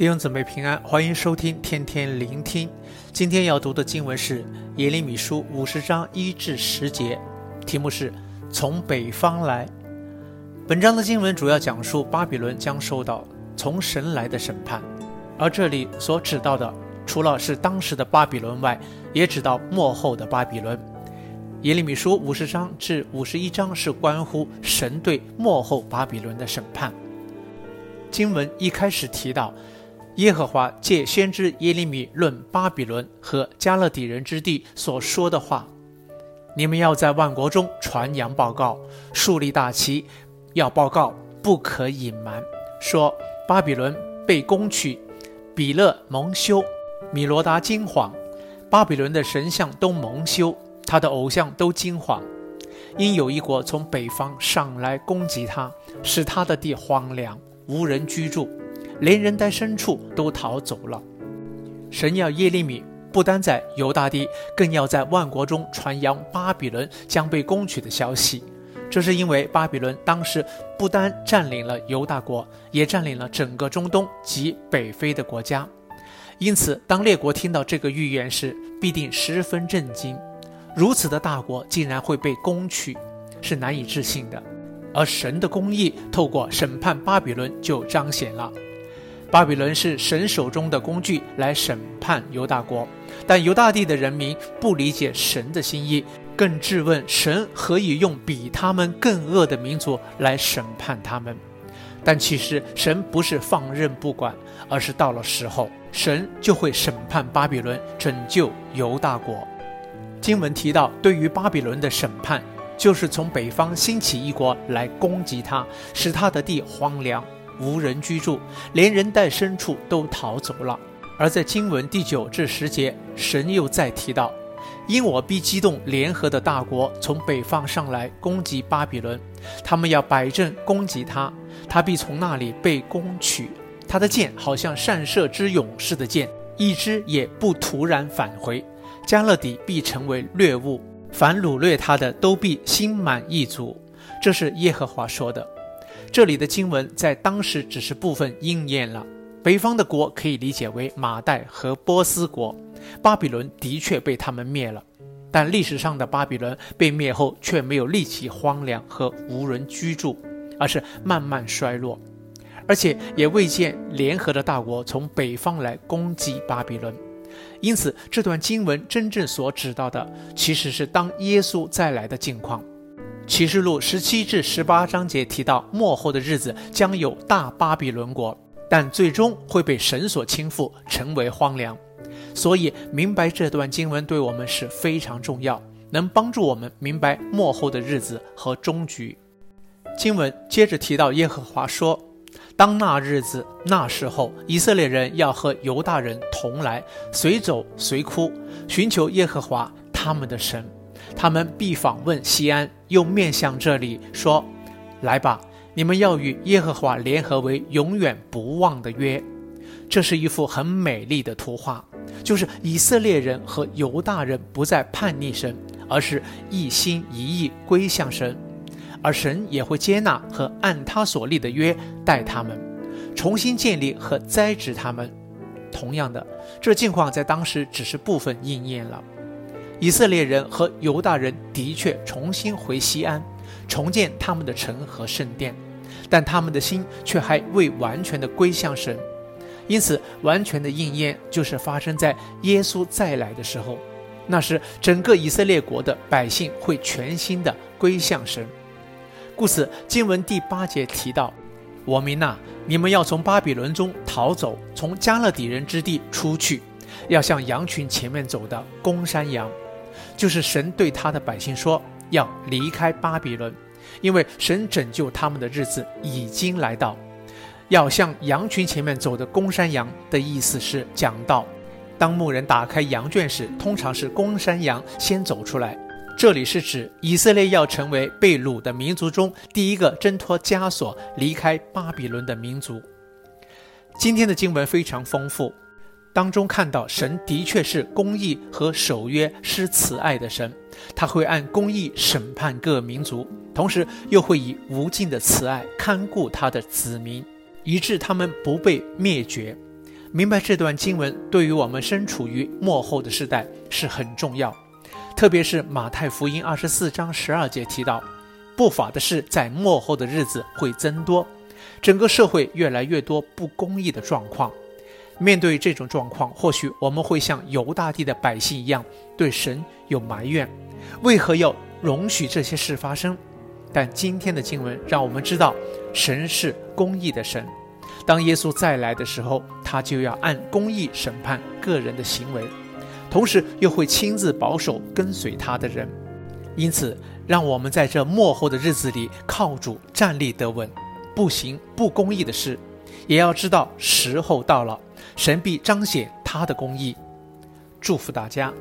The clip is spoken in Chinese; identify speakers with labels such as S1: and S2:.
S1: 弟兄姊妹平安，欢迎收听天天聆听。今天要读的经文是耶利米书五十章一至十节，题目是从北方来。本章的经文主要讲述巴比伦将受到从神来的审判，而这里所指到的，除了是当时的巴比伦外，也指到末后的巴比伦。耶利米书五十章至五十一章是关乎神对末后巴比伦的审判。经文一开始提到。耶和华借先知耶利米论巴比伦和迦勒底人之地所说的话：“你们要在万国中传扬报告，树立大旗，要报告，不可隐瞒。说巴比伦被攻取，比勒蒙羞，米罗达惊惶，巴比伦的神像都蒙羞，他的偶像都惊惶，因有一国从北方上来攻击他，使他的地荒凉，无人居住。”连人带牲畜都逃走了。神要耶利米不单在犹大地，更要在万国中传扬巴比伦将被攻取的消息。这是因为巴比伦当时不单占领了犹大国，也占领了整个中东及北非的国家。因此，当列国听到这个预言时，必定十分震惊。如此的大国竟然会被攻取，是难以置信的。而神的公义透过审判巴比伦就彰显了。巴比伦是神手中的工具来审判犹大国，但犹大地的人民不理解神的心意，更质问神何以用比他们更恶的民族来审判他们。但其实神不是放任不管，而是到了时候，神就会审判巴比伦，拯救犹大国。经文提到，对于巴比伦的审判，就是从北方兴起一国来攻击他，使他的地荒凉。无人居住，连人带牲畜都逃走了。而在经文第九至十节，神又再提到：“因我必激动联合的大国从北方上来攻击巴比伦，他们要摆阵攻击他，他必从那里被攻取。他的箭好像善射之勇士的箭，一支也不突然返回。加勒底必成为掠物，凡掳掠他的都必心满意足。”这是耶和华说的。这里的经文在当时只是部分应验了。北方的国可以理解为马代和波斯国，巴比伦的确被他们灭了。但历史上的巴比伦被灭后，却没有立即荒凉和无人居住，而是慢慢衰落，而且也未见联合的大国从北方来攻击巴比伦。因此，这段经文真正所指到的，其实是当耶稣再来的境况。启示录十七至十八章节提到，末后的日子将有大巴比伦国，但最终会被神所倾覆，成为荒凉。所以，明白这段经文对我们是非常重要，能帮助我们明白末后的日子和终局。经文接着提到，耶和华说：“当那日子、那时候，以色列人要和犹大人同来，随走随哭，寻求耶和华他们的神。”他们必访问西安，又面向这里说：“来吧，你们要与耶和华联合为永远不忘的约。”这是一幅很美丽的图画，就是以色列人和犹大人不再叛逆神，而是一心一意归向神，而神也会接纳和按他所立的约待他们，重新建立和栽植他们。同样的，这境况在当时只是部分应验了。以色列人和犹大人的确重新回西安，重建他们的城和圣殿，但他们的心却还未完全的归向神。因此，完全的应验就是发生在耶稣再来的时候，那时整个以色列国的百姓会全心的归向神。故此，经文第八节提到：“我民哪，你们要从巴比伦中逃走，从迦勒底人之地出去，要像羊群前面走的公山羊。”就是神对他的百姓说，要离开巴比伦，因为神拯救他们的日子已经来到。要向羊群前面走的公山羊的意思是讲到，当牧人打开羊圈时，通常是公山羊先走出来。这里是指以色列要成为被掳的民族中第一个挣脱枷锁、离开巴比伦的民族。今天的经文非常丰富。当中看到神的确是公义和守约施慈爱的神，他会按公义审判各民族，同时又会以无尽的慈爱看顾他的子民，以致他们不被灭绝。明白这段经文对于我们身处于末后的时代是很重要，特别是马太福音二十四章十二节提到，不法的事在末后的日子会增多，整个社会越来越多不公义的状况。面对这种状况，或许我们会像犹大地的百姓一样，对神有埋怨，为何要容许这些事发生？但今天的经文让我们知道，神是公义的神。当耶稣再来的时候，他就要按公义审判个人的行为，同时又会亲自保守跟随他的人。因此，让我们在这末后的日子里靠主站立得稳，不行不公义的事，也要知道时候到了，神必彰显他的公义。祝福大家。